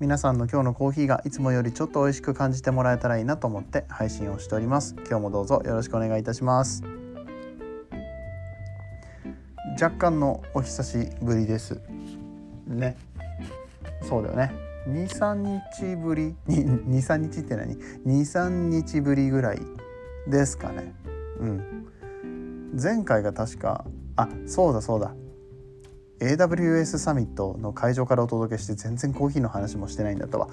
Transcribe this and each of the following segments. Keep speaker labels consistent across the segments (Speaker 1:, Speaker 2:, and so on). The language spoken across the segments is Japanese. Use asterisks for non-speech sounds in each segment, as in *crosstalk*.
Speaker 1: 皆さんの今日のコーヒーがいつもよりちょっと美味しく感じてもらえたらいいなと思って配信をしております。今日もどうぞよろしくお願いいたします。若干のお久しぶりですね。そうだよね。23日ぶり？23日って何？23日ぶりぐらいですかね。うん。前回が確かあそうだそうだ。AWS サミットの会場からお届けして全然コーヒーの話もしてないんだったわ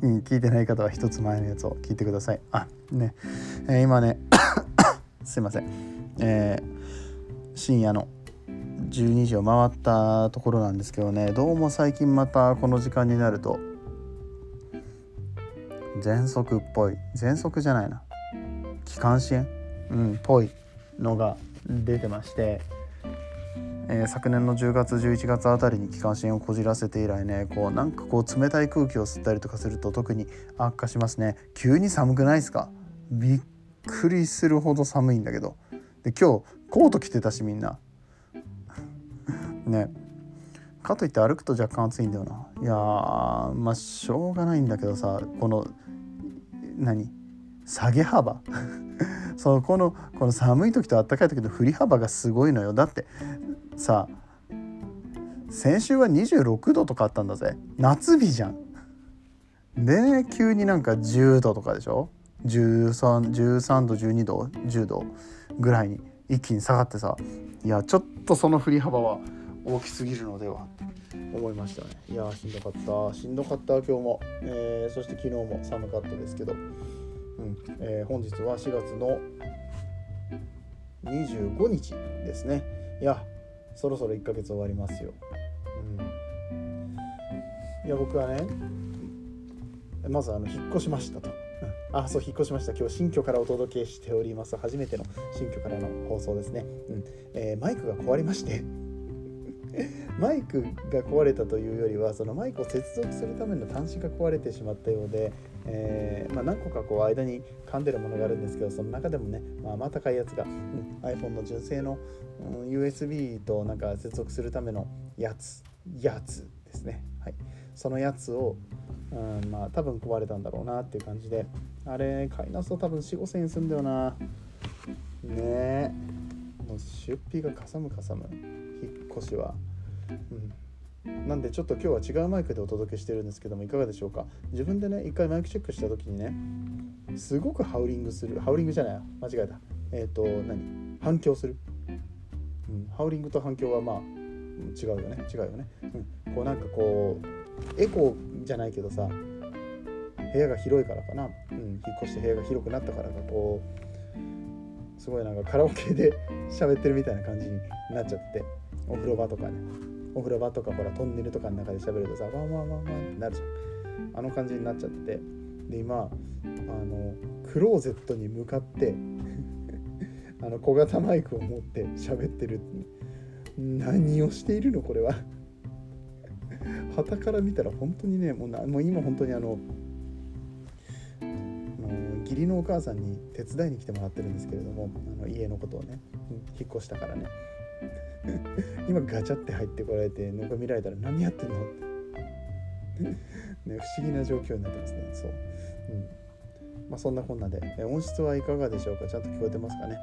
Speaker 1: 聞いてない方は一つ前のやつを聞いてください。あね、えー、今ね *coughs* すいません、えー、深夜の12時を回ったところなんですけどね。どうも最近またこの時間になると喘息っぽい。喘息じゃないな。気管支炎？うんぽいのが出てまして、えー、昨年の10月11月あたりに気管支炎をこじらせて以来ねこうなんかこう冷たい空気を吸ったりとかすると特に悪化しますね。急に寒くないですか？びっくりするほど寒いんだけど。で今日コート着てたしみんな。*laughs* ね。かといって歩くと若干暑いんだよな。いやまあしょうがないんだけどさこの何？下げ幅。*laughs* そうこのこの寒い時と暖かい時の振り幅がすごいのよ。だってさ先週は26度とかあったんだぜ。夏日じゃん。でね急になんか10度とかでしょ？13, 13度12度10度ぐらいに一気に下がってさいやちょっとその振り幅は大きすぎるのでは？思いましたね。いやしんどかった。しんどかった今日も、えー、そして昨日も寒かったですけど。うん。えー、本日は4月の25日ですね。いやそろそろ1ヶ月終わりますよ、うん、いや僕はねまずあの引っ越しましたと、うん、あそう引っ越しました。今日新居からお届けしております。初めての新居からの放送ですね、うん。えー、マイクが壊れまして。マイクが壊れたというよりはそのマイクを接続するための端子が壊れてしまったようで、えー、まあ、何個かこう間に噛んでるものがあるんですけどその中でもね、まあ、まあ高いやつが、うん、iPhone の純正の、うん、USB となんか接続するためのやつやつですね、はい、そのやつを、うん、まあ多分壊れたんだろうなっていう感じであれ買い直すと多分4 5千円するんだよな。ね。えもう出費がかさむかさむ。引っ越しは。うん、なんでちょっと今日は違うマイクでお届けしてるんですけどもいかがでしょうか？自分でね一回マイクチェックした時にねすごくハウリングするハウリングじゃない間違えた。えっ、ー、と何？反響する、うん、ハウリングと反響はまあ違うよね。違うよね、うん、こうなんかこうエコーじゃないけどさ部屋が広いからかな、うん、引っ越して部屋が広くなったからかこうすごいなんかカラオケで *laughs* 喋ってるみたいな感じになっちゃってお風呂場とかね。お風呂場とかほらトンネルとかの中で喋るとさワンワンワンワンってなるじゃん。あの感じになっちゃってて。で今あのクローゼットに向かって *laughs* あの小型マイクを持って喋ってる。何をしているの？これは。*laughs* 旗から見たら本当にねもうなもう今本当にあの義理のお母さんに手伝いに来てもらってるんですけれどもあの家のことをね、引っ越したからね。*laughs* 今ガチャって入ってこられてなんか見られたら何やってんの？ね、不思議な状況になってますね。そう、うん。まあ、そんなこんなで。音質はいかがでしょうか？ちゃんと聞こえてますかね、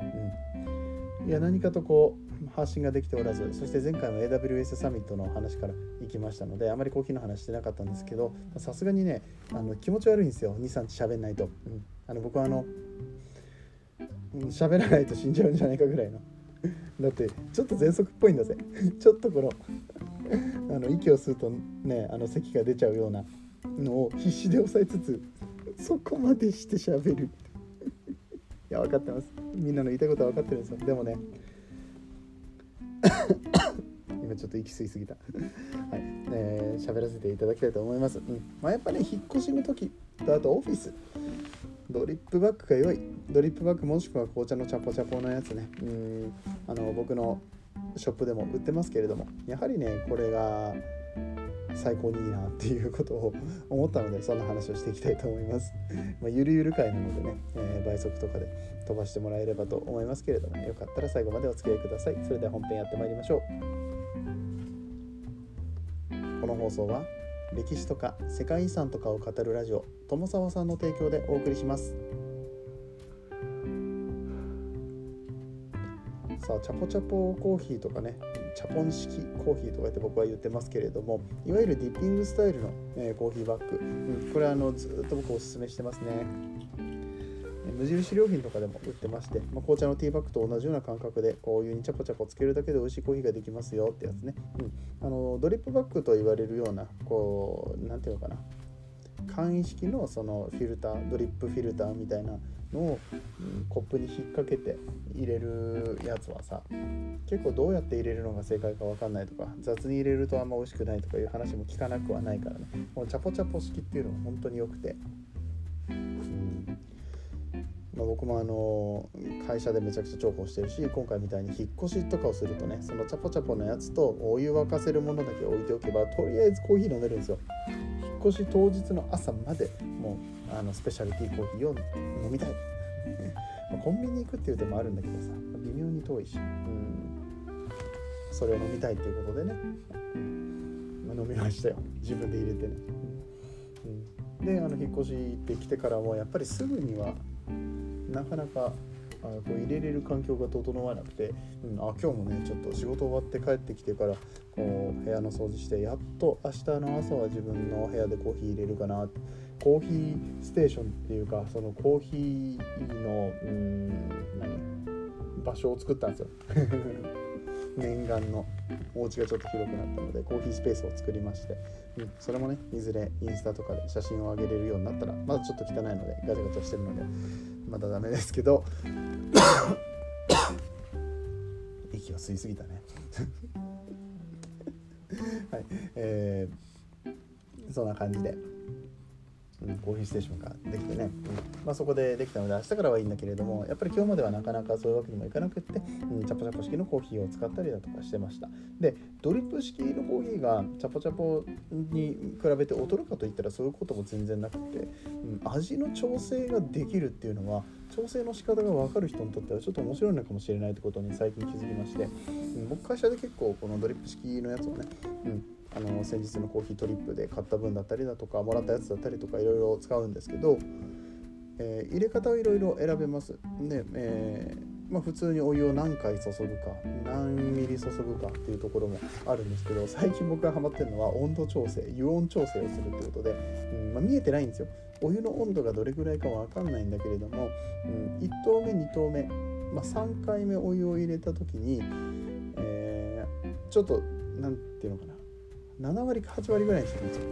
Speaker 1: うん、いや何かとこう発信ができておらずそして前回も AWS サミットの話から行きましたのであまりコーヒーの話してなかったんですけどさすがにねあの気持ち悪いんですよ。23日喋んないと、うん、あの僕はあの喋らないと死んじゃうんじゃないかぐらいの。*laughs* だってちょっと喘息っぽいんだぜ。*laughs* ちょっとこの *laughs* あの息を吸うとねあの咳が出ちゃうようなのを必死で抑えつつそこまでしてしゃべる。いや分かってます。みんなの言いたいことは分かってるんですよ。でもね今ちょっと息吸いすぎた。はい。えー、喋らせていただきたいと思います、うん。まあ、やっぱね引っ越しの時とあとオフィスドリップバッグが良いドリップバッグもしくは紅茶のチャポチャポのやつねうんあの僕のショップでも売ってますけれどもやはりねこれが最高にいいなっていうことを思ったのでそんな話をしていきたいと思います。まあ、ゆるゆる回なのでね、えー、倍速とかで飛ばしてもらえればと思いますけれども、ね、よかったら最後までお付き合いください。それでは本編やってまいりましょう。この放送は歴史とか世界遺産とかを語るラジオ友沢さんの提供でお送りします。さあチャポチャポコーヒーとかねチャポン式コーヒーとかって僕は言ってますけれどもいわゆるディッピングスタイルの、えー、コーヒーバッグ、うん、これはあのずっと僕おすすめしてますね無印良品とかでも売ってまして、まあ、紅茶のティーバッグと同じような感覚でこういうにチャポチャポつけるだけで美味しいコーヒーができますよってやつね、うん、あのドリップバッグと言われるようなこう何ていうのかな。簡易式のそのフィルタードリップフィルターみたいなのを、うん、コップに引っ掛けて入れるやつはさ結構どうやって入れるのが正解か分かんないとか雑に入れるとあんま美味しくないとかいう話も聞かなくはないからね。このチャポチャポ式っていうのは本当に良くて。まあ、僕もあの会社でめちゃくちゃ重宝してるし今回みたいに引っ越しとかをするとねそのチャポチャポのやつとお湯沸かせるものだけ置いておけばとりあえずコーヒー飲めるんですよ。引っ越し当日の朝までもうあのスペシャリティーコーヒーを飲みたい。*laughs* ま、コンビニ行くっていう手もあるんだけどさ微妙に遠いし、うん、それを飲みたいっていうことでね、まあ、飲みましたよ。自分で入れてね、うん、であの引っ越し行ってきてからもやっぱりすぐにはなかなかあこう入れれる環境が整わなくて、うん、あ今日もねちょっと仕事終わって帰ってきてからこう部屋の掃除してやっと明日の朝は自分の部屋でコーヒー入れるかな。コーヒーステーションっていうかそのコーヒーのうん何？場所を作ったんですよ。念願のお家がちょっと広くなったのでコーヒースペースを作りまして、うん、それもねいずれインスタとかで写真を上げれるようになったらまだちょっと汚いのでガチャガチャしてるのでまだダメですけど *coughs* 息を吸いすぎたね。*laughs* はいえー、そんな感じで、コーヒーステーションができてね、まあ、そこでできたので明日からはいいんだけれどもやっぱり今日まではなかなかそういうわけにもいかなくって、うん、チャポチャポ式のコーヒーを使ったりだとかしてました。でドリップ式のコーヒーがチャポチャポに比べて劣るかといったらそういうことも全然なくて、うん、味の調整ができるっていうのは調整の仕方が分かる人にとってはちょっと面白いのかもしれないってことに最近気づきまして、うん、僕会社で結構このドリップ式のやつをね、うんあの先日のコーヒートリップで買った分だったりだとかもらったやつだったりとかいろいろ使うんですけど、えー、入れ方はいろいろ選べます。で、えー、まあ、普通にお湯を何回注ぐか何ミリ注ぐかっていうところもあるんですけど最近僕がハマってるのは温度調整湯温調整をするってことで、うんまあ、見えてないんですよ。お湯の温度がどれぐらいかわかんないんだけれども、うん、1投目2投目、まあ、3回目お湯を入れた時に、えー、ちょっと何て言うのかな7割か8割ぐらいにしてるんですよ。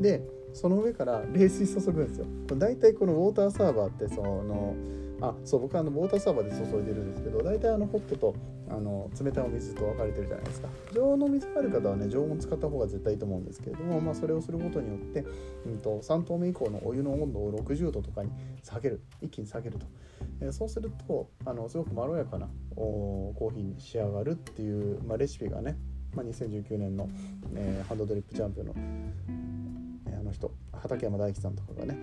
Speaker 1: でその上から冷水注ぐんですよ。大体このウォーターサーバーってそのあそう僕はあのウォーターサーバーで注いでるんですけど大体あのホットとあの冷たいお水と分かれてるじゃないですか。常温の水がある方はね常温使った方が絶対いいと思うんですけれども、まあ、それをすることによって、うんと、3投目以降のお湯の温度を60度とかに下げる。一気に下げると、え、そうするとあのすごくまろやかなおコーヒーに仕上がるっていう、まあ、レシピがねまあ、2019年の、えー、ハンドドリップチャンピオンの、えー、あの人畠山大樹さんとかがね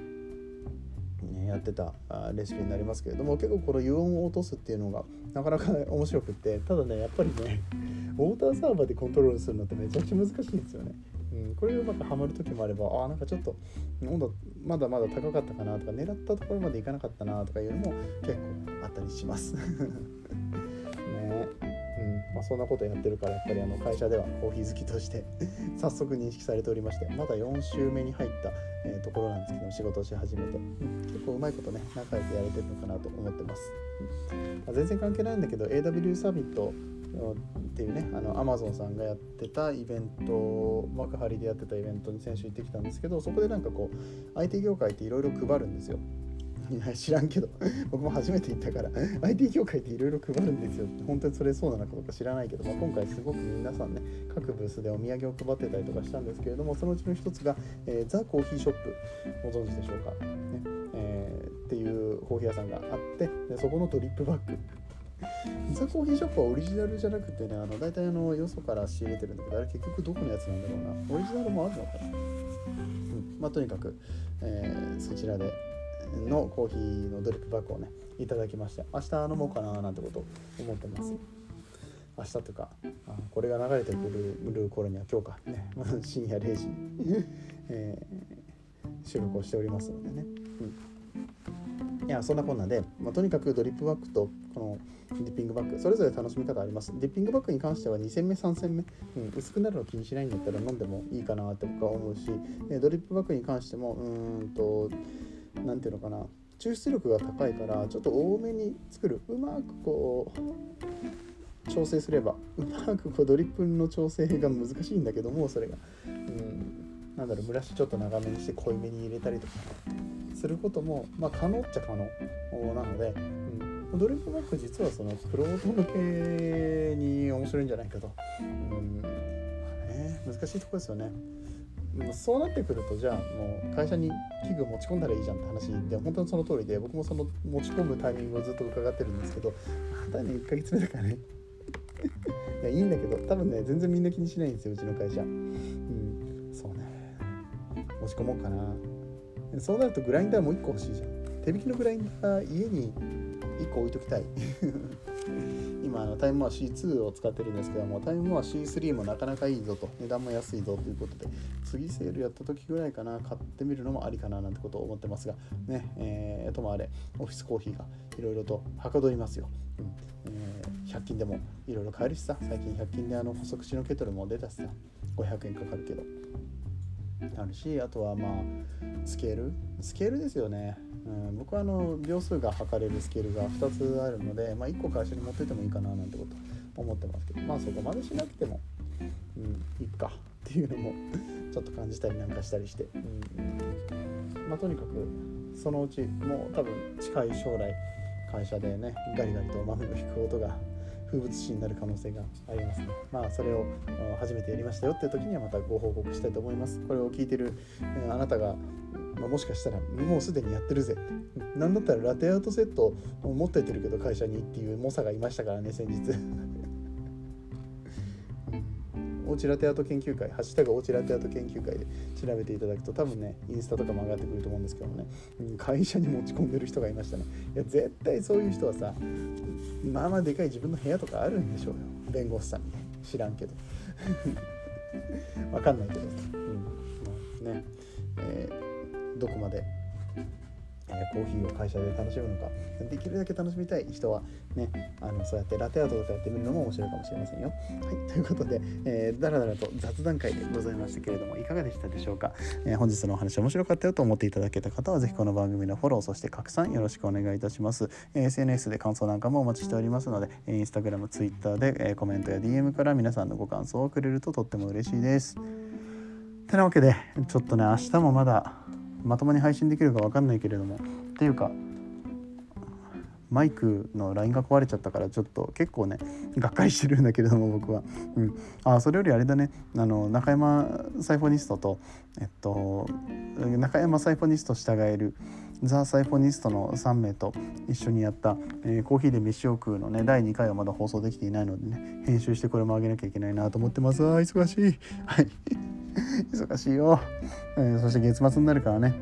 Speaker 1: やってたレシピになりますけれども結構この油温を落とすっていうのがなかなか面白くってただねやっぱりね *laughs* ウォーターサーバーでコントロールするのってめちゃくちゃ難しいんですよね。うん、これがうまくはまる時もあればあなんかちょっと温度まだまだ高かったかなとか狙ったところまでいかなかったなとかいうのも結構あったりします。まあ、そんなことやってるからやっぱりあの会社ではコーヒー好きとして *laughs* 早速認識されておりましてまだ4週目に入った、えー、ところなんですけど仕事をし始めて、うん、結構うまいことね仲良くやれてるのかなと思ってます、うんまあ、全然関係ないんだけど AW サミットっていうねあの Amazon さんがやってたイベント幕張でやってたイベントに先週行ってきたんですけどそこでなんかこう IT 業界っていろいろ配るんですよ。いや知らんけど *laughs* 僕も初めて行ったから IT 業界っていろいろ配るんですよ。本当にそれそうなのかどうか知らないけど、まあ、今回すごく皆さんね各ブースでお土産を配ってたりとかしたんですけれどもそのうちの一つが、えー、ザ・コーヒーショップご存知でしょうか、ねえー、っていうコーヒー屋さんがあってでそこのドリップバッグ。*laughs* ザ・コーヒーショップはオリジナルじゃなくてねあの大体あのよそから仕入れてるんだけどあれ結局どこのやつなんだろうな。オリジナルもあるのかな。うんまあとにかく、えー、そちらでのコーヒーのドリップバッグをねいただきまして明日飲もうかななんてことを思ってます。明日というかあこれが流れてくる頃には今日か。ね *laughs* 深夜0時に *laughs* えー、収録をしておりますのでね、うん、いやそんなこんなで、まあ、とにかくドリップバッグとこのディッピングバッグそれぞれ楽しみ方あります。ディッピングバッグに関しては2戦目3戦目、うん、薄くなるの気にしないんだったら飲んでもいいかなって僕は思うしドリップバッグに関してもうんと何ていうのかな。抽出力が高いからちょっと多めに作る。うまくこう調整すればうまくこうドリップの調整が難しいんだけどもそれが。うん。なんだろう蒸らしちょっと長めにして濃いめに入れたりとか。することもまあ可能っちゃ可能。なので、うん、ドリップバッグ実はそのクロート向けに面白いんじゃないかと、うん。ね、難しいとこですよね。そうなってくるとじゃあもう会社に器具持ち込んだらいいじゃんって話で本当にその通りで僕もその持ち込むタイミングをずっと伺ってるんですけどまだね1ヶ月目だからね。*laughs* いやいいんだけど多分ね全然みんな気にしないんですようちの会社。うん。そうね。持ち込もうかな。そうなるとグラインダーもう1個欲しいじゃん。手引きのグラインダー家に1個置いときたい。今あのタイムモア C2 を使ってるんですけどもタイムモア C3 もなかなかいいぞと値段も安いぞということで次セールやった時ぐらいかな買ってみるのもありかななんてことを思ってますがねえー、ともあれオフィスコーヒーがいろいろとはかどりますよ、うんえー、100均でもいろいろ買えるしさ最近100均であの細口のケトルも出たしさ500円かかるけど。あるしあとはまあスケール？スケールですよね。うん、僕はあの秒数が測れるスケールが2つあるので、まあ、1個会社に持っていてもいいかななんてこと思ってますけどまあそこまでしなくても、うん、いいかっていうのもちょっと感じたりなんかしたりして、うんまあ、とにかくそのうちもう多分近い将来会社でねガリガリと豆の引く音が風物詩になる可能性がありますね。まあそれを初めてやりましたよっていう時にはまたご報告したいと思います。これを聞いてるあなたがまあ、もしかしたらもうすでにやってるぜなんだったらラテアートセット持ってってるけど会社にっていう猛者がいましたからね先日 *laughs* おうちラテアート研究会、ハッシュタグおうちラテアート研究会で調べていただくと多分ね、インスタとかも上がってくると思うんですけどもね、会社に持ち込んでる人がいましたね。いや、絶対そういう人はさ、まあまあでかい自分の部屋とかあるんでしょうよ。弁護士さんに。知らんけど。*laughs* わかんないけど。うん。まあね。えーどこまで、えー、コーヒーを会社で楽しむのかできるだけ楽しみたい人はねあのそうやってラテアートとかやってみるのも面白いかもしれませんよ。はいということで、えー、だらだらと雑談会でございましたけれどもいかがでしたでしょうか、えー、本日のお話面白かったよと思っていただけた方は是非この番組のフォローそして拡散よろしくお願いいたします。えー、SNS で感想なんかもお待ちしておりますので、えー、インスタグラム、ツイッターで、えー、コメントや DM から皆さんのご感想をくれるととっても嬉しいです。てなわけでちょっとね明日もまだまともに配信できるか分かんないけれどもっていうかマイクのラインが壊れちゃったからちょっと結構ねがっかりしてるんだけれども僕は、うん、あそれよりあれだね。あの中山サイフォニストとえっと中山サイフォニスト従えるザ・サイフォニストの3名と一緒にやった、えー、コーヒーで飯を食うのね。第2回はまだ放送できていないのでね編集してこれも上げなきゃいけないなと思ってます。あ忙しい。はい。*laughs* 忙しいよ、えー、そして月末になるからね、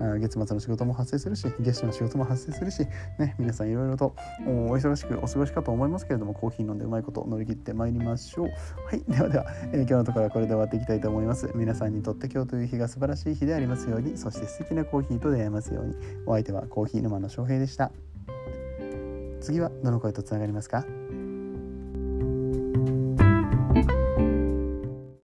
Speaker 1: うん、月末の仕事も発生するし月初の仕事も発生するし、ね、皆さんいろいろとお忙しくお過ごしかと思いますけれどもコーヒー飲んでうまいこと乗り切ってまいりましょう。はいではでは、えー、今日のところはこれで終わっていきたいと思います。皆さんにとって今日という日が素晴らしい日でありますようにそして素敵なコーヒーと出会えますように。お相手はコーヒー沼の翔平でした。次はどの声とつながりますか？